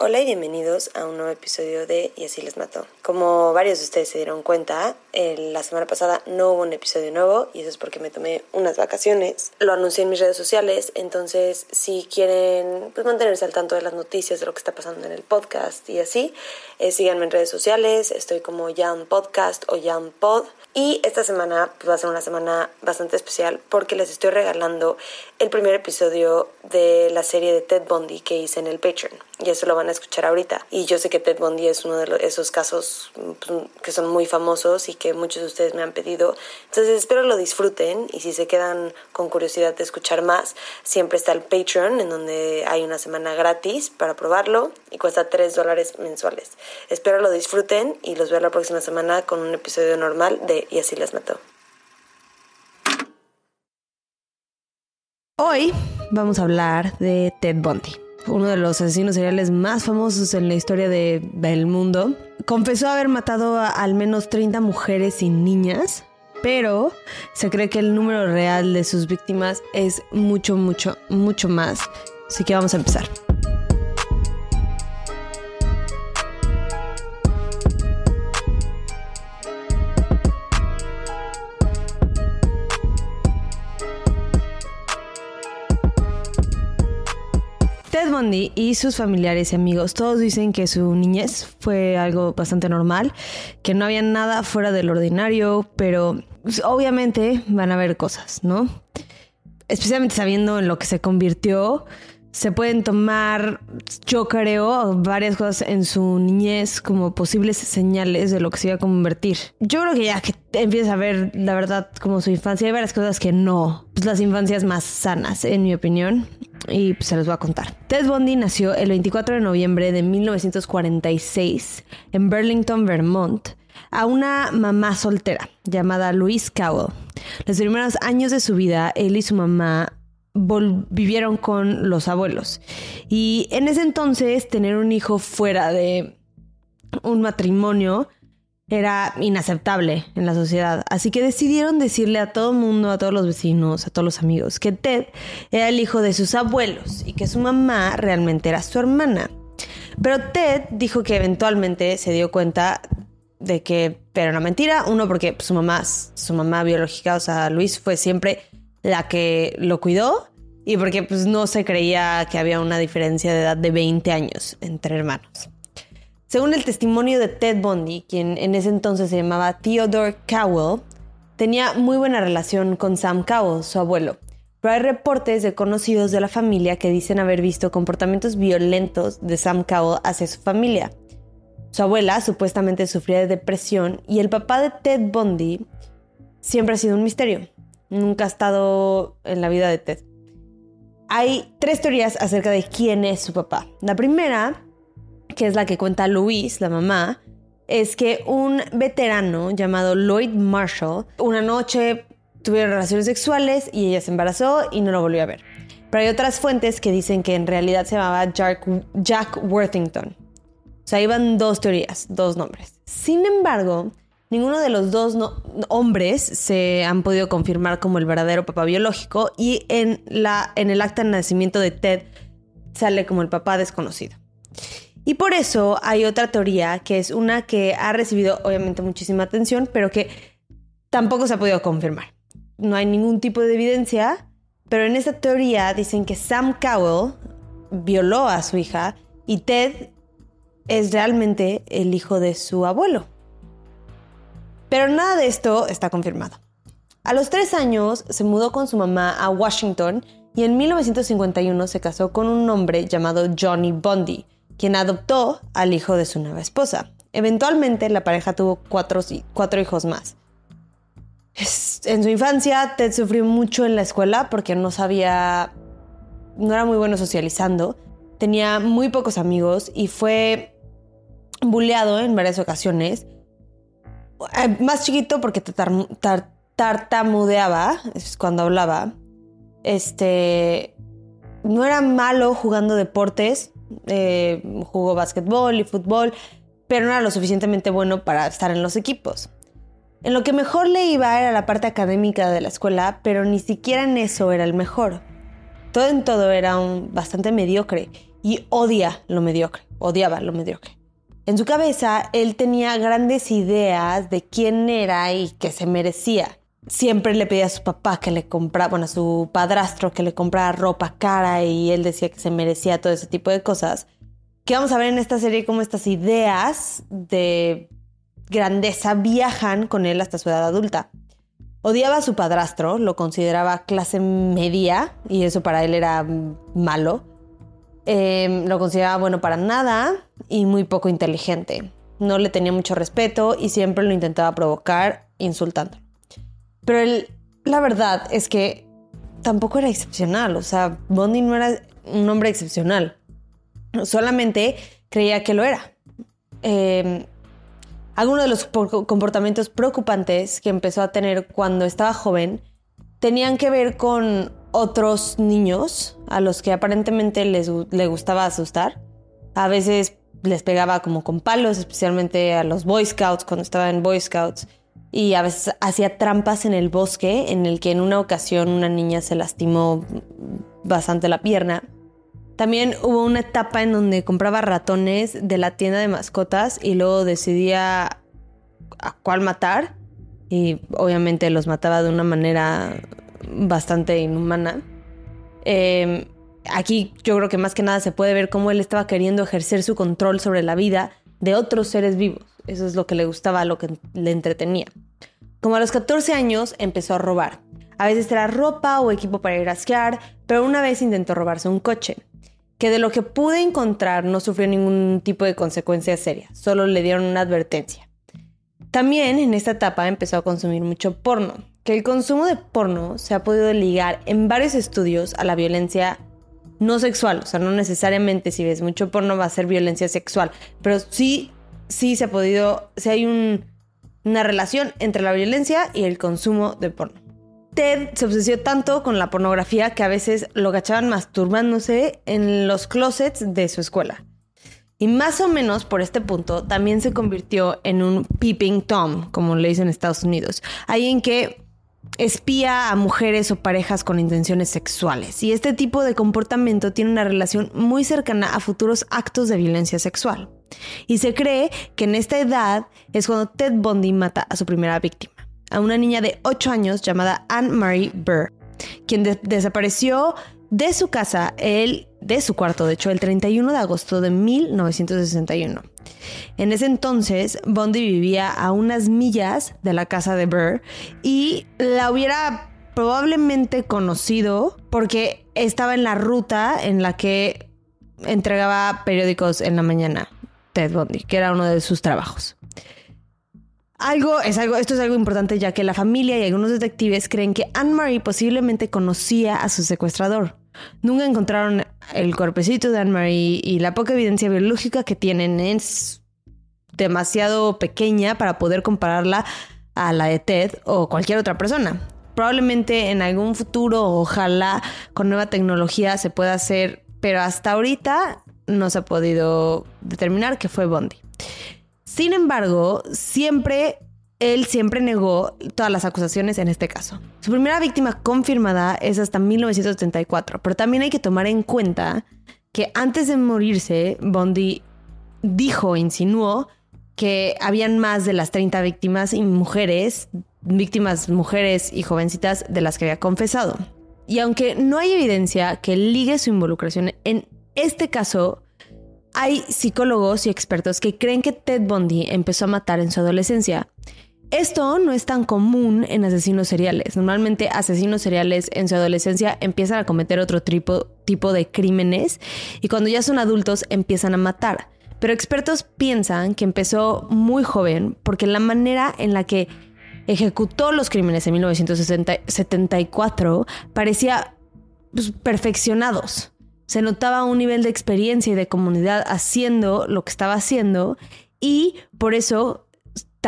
Hola y bienvenidos a un nuevo episodio de Y así les mató. Como varios de ustedes se dieron cuenta, la semana pasada no hubo un episodio nuevo y eso es porque me tomé unas vacaciones. Lo anuncié en mis redes sociales, entonces si quieren pues, mantenerse al tanto de las noticias, de lo que está pasando en el podcast y así, eh, síganme en redes sociales, estoy como Young Podcast o Young Pod. Y esta semana pues, va a ser una semana bastante especial porque les estoy regalando el primer episodio de la serie de Ted Bundy que hice en el Patreon. Y eso lo van a escuchar ahorita. Y yo sé que Ted Bundy es uno de esos casos pues, que son muy famosos y que muchos de ustedes me han pedido. Entonces espero lo disfruten y si se quedan con curiosidad de escuchar más, siempre está el Patreon en donde hay una semana gratis para probarlo y cuesta 3 dólares mensuales. Espero lo disfruten y los veo la próxima semana con un episodio normal de Y así les mató. Hoy vamos a hablar de Ted Bundy uno de los asesinos seriales más famosos en la historia del mundo, confesó haber matado al menos 30 mujeres y niñas, pero se cree que el número real de sus víctimas es mucho, mucho, mucho más. Así que vamos a empezar. Y sus familiares y amigos todos dicen que su niñez fue algo bastante normal, que no había nada fuera del ordinario, pero pues, obviamente van a haber cosas, ¿no? Especialmente sabiendo en lo que se convirtió, se pueden tomar, yo creo, varias cosas en su niñez como posibles señales de lo que se iba a convertir. Yo creo que ya que empiezas a ver la verdad como su infancia, hay varias cosas que no, pues las infancias más sanas, en mi opinión y se los voy a contar. Ted Bundy nació el 24 de noviembre de 1946 en Burlington, Vermont, a una mamá soltera llamada Louise Cowell. Los primeros años de su vida, él y su mamá vivieron con los abuelos. Y en ese entonces, tener un hijo fuera de un matrimonio era inaceptable en la sociedad. Así que decidieron decirle a todo el mundo, a todos los vecinos, a todos los amigos, que Ted era el hijo de sus abuelos y que su mamá realmente era su hermana. Pero Ted dijo que eventualmente se dio cuenta de que era una mentira. Uno, porque su mamá, su mamá biológica, o sea, Luis, fue siempre la que lo cuidó. Y porque pues, no se creía que había una diferencia de edad de 20 años entre hermanos. Según el testimonio de Ted Bundy, quien en ese entonces se llamaba Theodore Cowell, tenía muy buena relación con Sam Cowell, su abuelo. Pero hay reportes de conocidos de la familia que dicen haber visto comportamientos violentos de Sam Cowell hacia su familia. Su abuela supuestamente sufría de depresión y el papá de Ted Bundy siempre ha sido un misterio. Nunca ha estado en la vida de Ted. Hay tres teorías acerca de quién es su papá. La primera que es la que cuenta Louise, la mamá, es que un veterano llamado Lloyd Marshall, una noche tuvieron relaciones sexuales y ella se embarazó y no lo volvió a ver. Pero hay otras fuentes que dicen que en realidad se llamaba Jack, Jack Worthington. O sea, iban dos teorías, dos nombres. Sin embargo, ninguno de los dos hombres se han podido confirmar como el verdadero papá biológico y en, la, en el acta de nacimiento de Ted sale como el papá desconocido. Y por eso hay otra teoría que es una que ha recibido obviamente muchísima atención, pero que tampoco se ha podido confirmar. No hay ningún tipo de evidencia, pero en esta teoría dicen que Sam Cowell violó a su hija y Ted es realmente el hijo de su abuelo. Pero nada de esto está confirmado. A los tres años se mudó con su mamá a Washington y en 1951 se casó con un hombre llamado Johnny Bundy, quien adoptó al hijo de su nueva esposa. Eventualmente la pareja tuvo cuatro, cuatro hijos más. En su infancia, Ted sufrió mucho en la escuela porque no sabía, no era muy bueno socializando, tenía muy pocos amigos y fue bulleado en varias ocasiones. Eh, más chiquito porque tartamudeaba cuando hablaba. Este no era malo jugando deportes, eh, jugó básquetbol y fútbol, pero no era lo suficientemente bueno para estar en los equipos. En lo que mejor le iba era la parte académica de la escuela, pero ni siquiera en eso era el mejor. Todo en todo era bastante mediocre. y odia lo mediocre, odiaba lo mediocre. En su cabeza, él tenía grandes ideas de quién era y que se merecía. Siempre le pedía a su papá que le comprara, bueno, a su padrastro que le comprara ropa cara y él decía que se merecía todo ese tipo de cosas. Que vamos a ver en esta serie cómo estas ideas de grandeza viajan con él hasta su edad adulta. Odiaba a su padrastro, lo consideraba clase media y eso para él era malo. Em, lo consideraba bueno para nada y muy poco inteligente. No le tenía mucho respeto y siempre lo intentaba provocar insultando. Pero la verdad es que tampoco era excepcional. O sea, Bondi no era un hombre excepcional. Solamente creía que lo era. Eh, algunos de los comportamientos preocupantes que empezó a tener cuando estaba joven tenían que ver con otros niños a los que aparentemente les le gustaba asustar. A veces les pegaba como con palos, especialmente a los Boy Scouts cuando estaba en Boy Scouts. Y a veces hacía trampas en el bosque, en el que en una ocasión una niña se lastimó bastante la pierna. También hubo una etapa en donde compraba ratones de la tienda de mascotas y luego decidía a cuál matar. Y obviamente los mataba de una manera bastante inhumana. Em, aquí yo creo que más que nada se puede ver cómo él estaba queriendo ejercer su control sobre la vida de otros seres vivos. Eso es lo que le gustaba, lo que le entretenía. Como a los 14 años empezó a robar. A veces era ropa o equipo para ir a esquiar, pero una vez intentó robarse un coche que de lo que pude encontrar no sufrió ningún tipo de consecuencia seria, solo le dieron una advertencia. También en esta etapa empezó a consumir mucho porno, que el consumo de porno se ha podido ligar en varios estudios a la violencia no sexual, o sea, no necesariamente si ves mucho porno va a ser violencia sexual, pero sí, sí se ha podido, sí hay una relación entre la violencia y el consumo de porno. Ted se obsesionó tanto con la pornografía que a veces lo cachaban masturbándose en los closets de su escuela. Y más o menos por este punto también se convirtió en un peeping tom, como le dicen en Estados Unidos. Ahí en que espía a mujeres o parejas con intenciones sexuales. Y este tipo de comportamiento tiene una relación muy cercana a futuros actos de violencia sexual. Y se cree que en esta edad es cuando Ted Bundy mata a su primera víctima a una niña de 8 años llamada Anne-Marie Burr, quien desapareció de su casa, el, de su cuarto, de hecho, el 31 de agosto de 1961. En ese entonces, Bondi vivía a unas millas de la casa de Burr y la hubiera probablemente conocido porque estaba en la ruta en la que entregaba periódicos en la mañana, Ted Bondi, que era uno de sus trabajos. Algo es algo, esto es algo importante ya que la familia y algunos detectives creen que Anne-Marie posiblemente conocía a su secuestrador. Nunca encontraron el cuerpecito de Anne-Marie y la poca evidencia biológica que tienen es demasiado pequeña para poder compararla a la de Ted o cualquier otra persona. Probablemente en algún futuro, ojalá con nueva tecnología se pueda hacer, pero hasta ahorita no se ha podido determinar que fue Bondi. Sin embargo, siempre él siempre negó todas las acusaciones en este caso. Su primera víctima confirmada es hasta 1974, pero también hay que tomar en cuenta que antes de morirse, Bondi dijo, insinuó, que habían más de las 30 víctimas y mujeres, víctimas mujeres y jovencitas de las que había confesado. Y aunque no hay evidencia que ligue su involucración en este caso, hay psicólogos y expertos que creen que Ted Bundy empezó a matar en su adolescencia. Esto no es tan común en asesinos seriales. Normalmente asesinos seriales en su adolescencia empiezan a cometer otro tipo, de crímenes y cuando ya son adultos empiezan a matar. Pero expertos piensan que empezó muy joven porque la manera en la que ejecutó los crímenes en 1974 parecía pues, perfeccionados se notaba un nivel de experiencia y de comunidad haciendo lo que estaba haciendo y por eso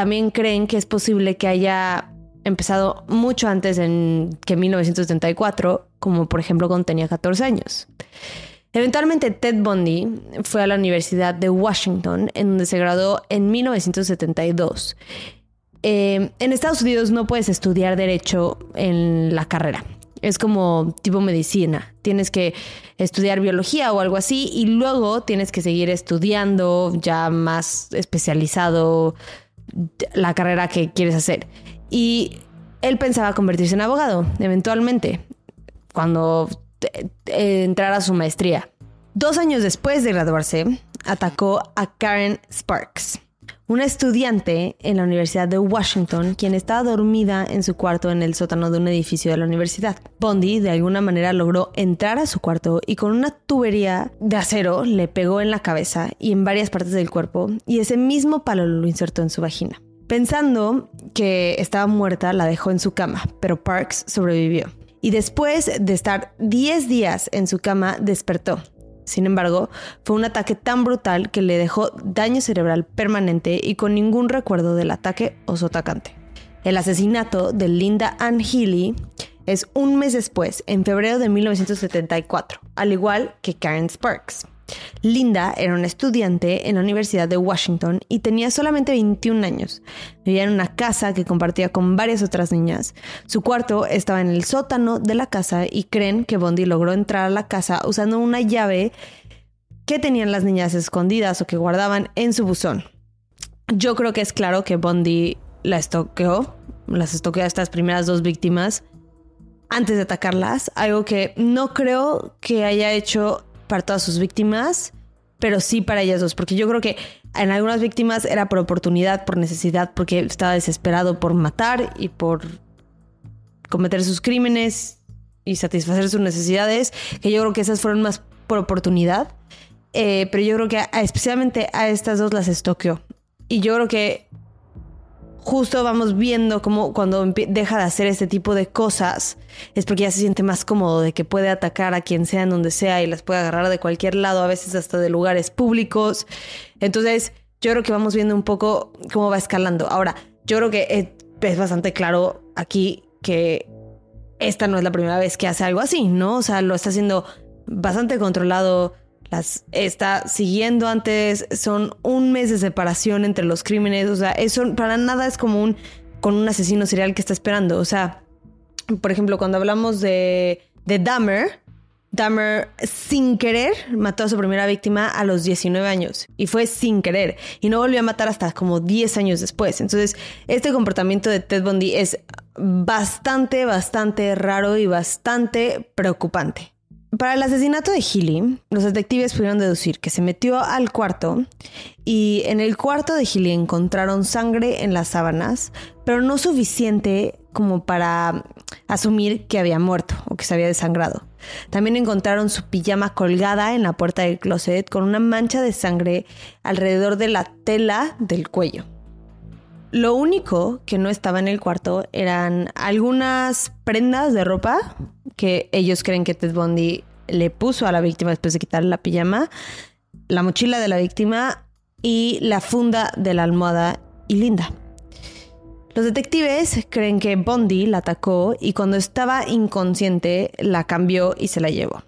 también creen que es posible que haya empezado mucho antes en, que 1974, como por ejemplo cuando tenía 14 años. Eventualmente Ted Bundy fue a la Universidad de Washington, en donde se graduó en 1972. Eh, en Estados Unidos no puedes estudiar derecho en la carrera Es como tipo medicina. Tienes que estudiar biología o algo así y luego tienes que seguir estudiando ya más especializado la carrera que quieres hacer. Y él pensaba convertirse en abogado, eventualmente, cuando entrara a su maestría. Dos años después de graduarse, atacó a Karen Sparks, una estudiante en la Universidad de Washington, quien estaba dormida en su cuarto en el sótano de un edificio de la universidad. Bondi de alguna manera logró entrar a su cuarto y con una tubería de acero le pegó en la cabeza y en varias partes del cuerpo y ese mismo palo lo insertó en su vagina. Pensando que estaba muerta, la dejó en su cama, pero Parks sobrevivió. Y después de estar 10 días en su cama, despertó. Sin embargo, fue un ataque tan brutal que le dejó daño cerebral permanente y con ningún recuerdo del ataque o su atacante. El asesinato de Linda Ann Healy es un mes después, en febrero de 1974, al igual que Karen Sparks. Linda era una estudiante en la Universidad de Washington y tenía solamente 21 años. Vivía en una casa que compartía con varias otras niñas. Su cuarto estaba en el sótano de la casa y creen que Bondi logró entrar a la casa usando una llave que tenían las niñas escondidas o que guardaban en su buzón. Yo creo que es claro que Bondi la estoqueó, las estoqueó a estas primeras dos víctimas antes de atacarlas, algo que no creo que haya hecho para todas sus víctimas, pero sí para ellas dos, porque yo creo que en algunas víctimas era por oportunidad, por necesidad, porque estaba desesperado por matar y por cometer sus crímenes y satisfacer sus necesidades, que yo creo que esas fueron más por oportunidad, eh, pero yo creo que especialmente a estas dos las estoqueó. Y yo creo que justo vamos viendo cómo cuando deja de hacer este tipo de cosas es porque ya se siente más cómodo de que puede atacar a quien sea en donde sea y las puede agarrar de cualquier lado, a veces hasta de lugares públicos. Entonces, yo creo que vamos viendo un poco cómo va escalando. Ahora, yo creo que es bastante claro aquí que esta no es la primera vez que hace algo así, ¿no? O sea, lo está haciendo bastante controlado las está siguiendo antes, son un mes de separación entre los crímenes, o sea, eso para nada es como un con un asesino serial que está esperando, o sea, por ejemplo, cuando hablamos de, de Dahmer, Dahmer sin querer mató a su primera víctima a los 19 años y fue sin querer y no volvió a matar hasta como 10 años después. Entonces, este comportamiento de Ted Bundy es bastante, bastante raro y bastante preocupante. Para el asesinato de Healy, los detectives pudieron deducir que se metió al cuarto y en el cuarto de Healy encontraron sangre en las sábanas, pero no suficiente como para asumir que había muerto o que se había desangrado. También encontraron su pijama colgada en la puerta del closet con una mancha de sangre alrededor de la tela del cuello. Lo único que no estaba en el cuarto eran algunas prendas de ropa que ellos creen que Ted Bundy le puso a la víctima después de quitarle la pijama, la mochila de la víctima y la funda de la almohada y Linda. Los detectives creen que Bundy la atacó y cuando estaba inconsciente la cambió y se la llevó.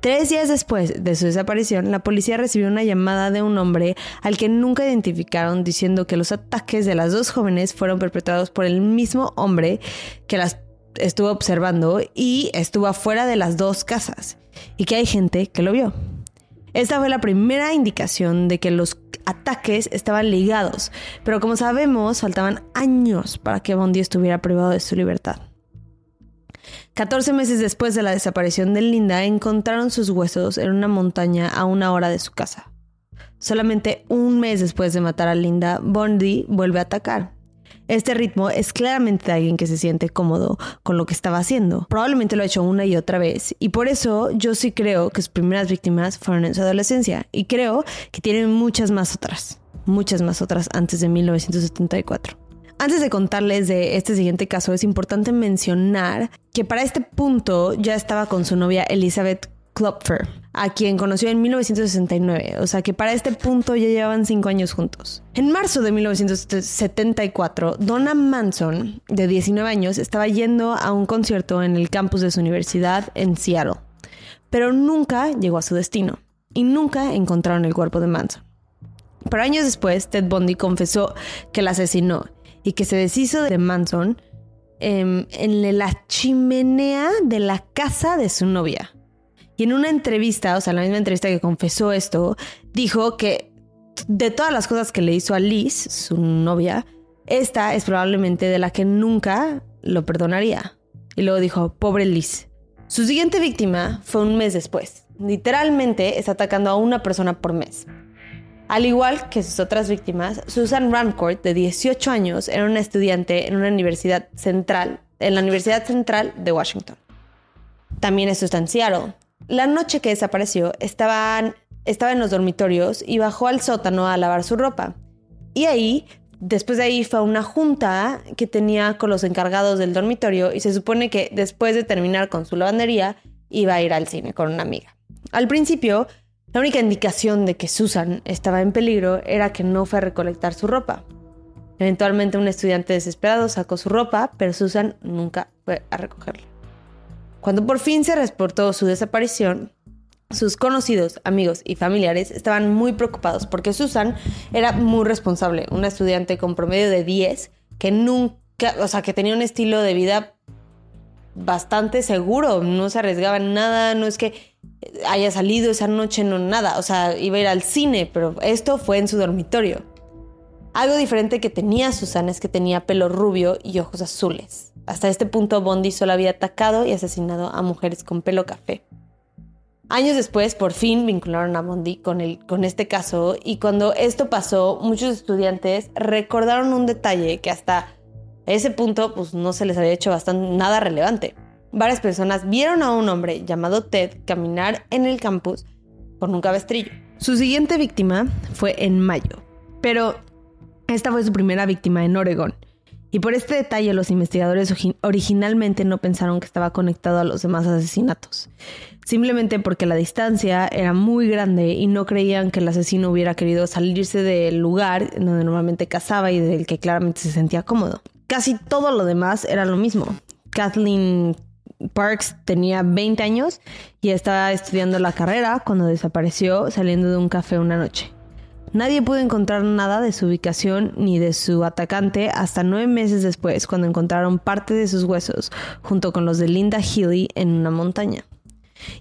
Tres días después de su desaparición, la policía recibió una llamada de un hombre al que nunca identificaron diciendo que los ataques de las dos jóvenes fueron perpetrados por el mismo hombre que las estuvo observando y estuvo afuera de las dos casas y que hay gente que lo vio. Esta fue la primera indicación de que los ataques estaban ligados, pero como sabemos faltaban años para que Bondi estuviera privado de su libertad. 14 meses después de la desaparición de Linda, encontraron sus huesos en una montaña a una hora de su casa. Solamente un mes después de matar a Linda, Bondi vuelve a atacar. Este ritmo es claramente de alguien que se siente cómodo con lo que estaba haciendo. Probablemente lo ha hecho una y otra vez. Y por eso yo sí creo que sus primeras víctimas fueron en su adolescencia. Y creo que tienen muchas más otras. Muchas más otras antes de 1974. Antes de contarles de este siguiente caso, es importante mencionar que para este punto ya estaba con su novia Elizabeth Klopfer, a quien conoció en 1969, o sea que para este punto ya llevaban cinco años juntos. En marzo de 1974, Donna Manson, de 19 años, estaba yendo a un concierto en el campus de su universidad en Seattle, pero nunca llegó a su destino y nunca encontraron el cuerpo de Manson. Pero años después, Ted Bundy confesó que la asesinó y que se deshizo de Manson em, en la chimenea de la casa de su novia. En una entrevista, o sea, la misma entrevista que confesó esto, dijo que de todas las cosas que le hizo a Liz, su novia, esta es probablemente de la que nunca lo perdonaría. Y luego dijo, pobre Liz. Su siguiente víctima fue un mes después. Literalmente está atacando a una persona por mes. Al igual que sus otras víctimas, Susan Rancourt, de 18 años, era una estudiante en una universidad central, en la Universidad Central de Washington. También es sustanciado. La noche que desapareció, estaban, estaba en los dormitorios y bajó al sótano a lavar su ropa. Y ahí, después de ahí, fue a una junta que tenía con los encargados del dormitorio y se supone que después de terminar con su lavandería, iba a ir al cine con una amiga. Al principio, la única indicación de que Susan estaba en peligro era que no fue a recolectar su ropa. Eventualmente un estudiante desesperado sacó su ropa, pero Susan nunca fue a recogerla. Cuando por fin se reportó su desaparición, sus conocidos, amigos y familiares estaban muy preocupados porque Susan era muy responsable, una estudiante con promedio de 10 que nunca, o sea, que tenía un estilo de vida bastante seguro, no se arriesgaba en nada, no es que haya salido esa noche, no nada. O sea, iba a ir al cine, pero esto fue en su dormitorio. Algo diferente que tenía Susana es que tenía pelo rubio y ojos azules. Hasta este punto Bondi solo había atacado y asesinado a mujeres con pelo café. Años después, por fin vincularon a Bondi con, el, con este caso y cuando esto pasó, muchos estudiantes recordaron un detalle que hasta ese punto pues, no se les había hecho bastante, nada relevante varias personas vieron a un hombre llamado Ted caminar en el campus con un cabestrillo. Su siguiente víctima fue en mayo, pero esta fue su primera víctima en Oregon. Y por este detalle los investigadores originalmente no pensaron que estaba conectado a los demás asesinatos, simplemente porque la distancia era muy grande y no creían que el asesino hubiera querido salirse del lugar donde normalmente cazaba y del que claramente se sentía cómodo. Casi todo lo demás era lo mismo. Kathleen Parks tenía 20 años y estaba estudiando la carrera cuando desapareció saliendo de un café una noche. Nadie pudo encontrar nada de su ubicación ni de su atacante hasta nueve meses después, cuando encontraron parte de sus huesos junto con los de Linda Healy en una montaña.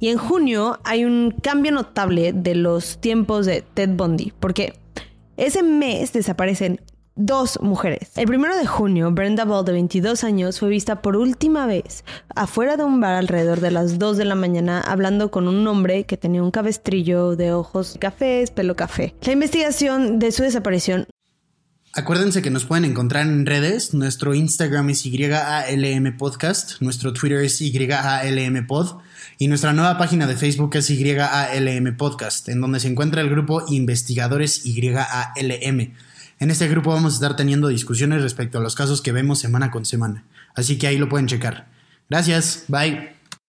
Y en junio hay un cambio notable de los tiempos de Ted Bundy, porque ese mes desaparecen dos mujeres. El primero de junio, Brenda Ball, de 22 años, fue vista por última vez afuera de un bar alrededor de las 2 de la mañana hablando con un hombre que tenía un cabestrillo de ojos cafés, pelo café. La investigación de su desaparición Acuérdense que nos pueden encontrar en redes. Nuestro Instagram es YALM Podcast, nuestro Twitter es YALM Pod y nuestra nueva página de Facebook es YALM Podcast, en donde se encuentra el grupo Investigadores YALM. En este grupo vamos a estar teniendo discusiones respecto a los casos que vemos semana con semana, así que ahí lo pueden checar. Gracias, bye.